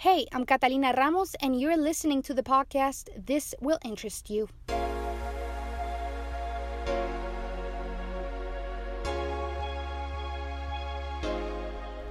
Hey, I'm Catalina Ramos, and you're listening to the podcast This Will Interest You.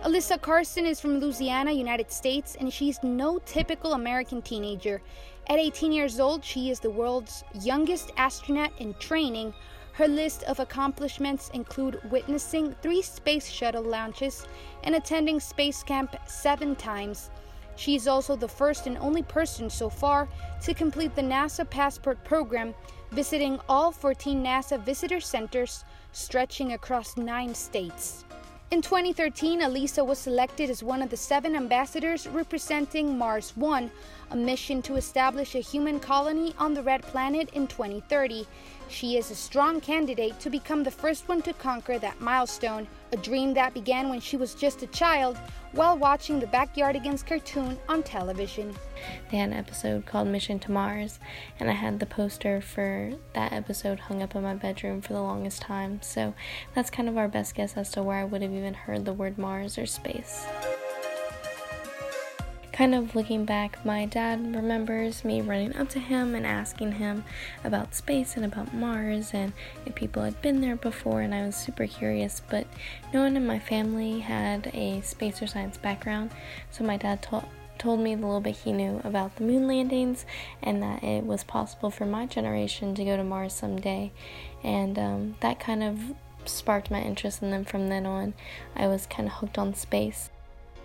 Alyssa Carson is from Louisiana, United States, and she's no typical American teenager. At 18 years old, she is the world's youngest astronaut in training. Her list of accomplishments include witnessing three space shuttle launches and attending space camp seven times. She is also the first and only person so far to complete the NASA Passport program, visiting all 14 NASA visitor centers stretching across nine states. In 2013, Alyssa was selected as one of the seven ambassadors representing Mars One, a mission to establish a human colony on the Red Planet in 2030. She is a strong candidate to become the first one to conquer that milestone, a dream that began when she was just a child while watching the Backyardigans cartoon on television. They had an episode called Mission to Mars, and I had the poster for that episode hung up in my bedroom for the longest time. So that's kind of our best guess as to where I would have even heard the word Mars or space kind of looking back, my dad remembers me running up to him and asking him about space and about Mars and if people had been there before, and I was super curious. But no one in my family had a space or science background, so my dad told told me the little bit he knew about the moon landings and that it was possible for my generation to go to Mars someday. And um, that kind of sparked my interest, and then from then on, I was kind of hooked on space.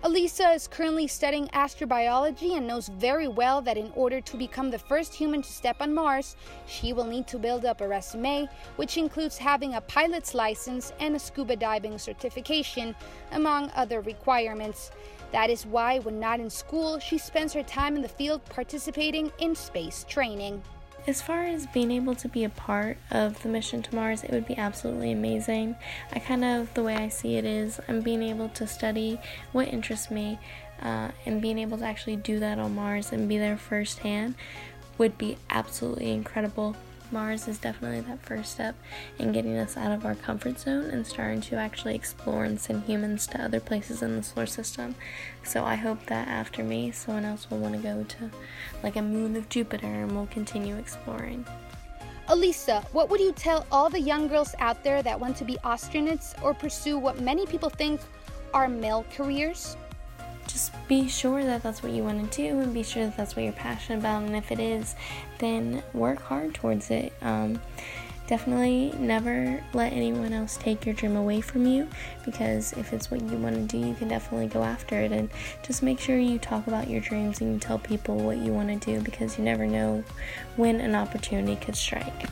Alyssa is currently studying astrobiology and knows very well that in order to become the first human to step on Mars, she will need to build up a resume, which includes having a pilot's license and a scuba diving certification, among other requirements. That is why, when not in school, she spends her time in the field participating in space training. As far as being able to be a part of the mission to Mars, it would be absolutely amazing. I kind of, the way I see it is, I'm being able to study what interests me uh, and being able to actually do that on Mars and be there firsthand would be absolutely incredible. Mars is definitely that first step in getting us out of our comfort zone and starting to actually explore and send humans to other places in the solar system. So I hope that after me, someone else will want to go to like a moon of Jupiter and we'll continue exploring. Alyssa, what would you tell all the young girls out there that want to be astronauts or pursue what many people think are male careers? Just be sure that that's what you want to do and be sure that that's what you're passionate about. And if it is, then work hard towards it. Um, definitely never let anyone else take your dream away from you because if it's what you want to do, you can definitely go after it. And just make sure you talk about your dreams and you tell people what you want to do because you never know when an opportunity could strike.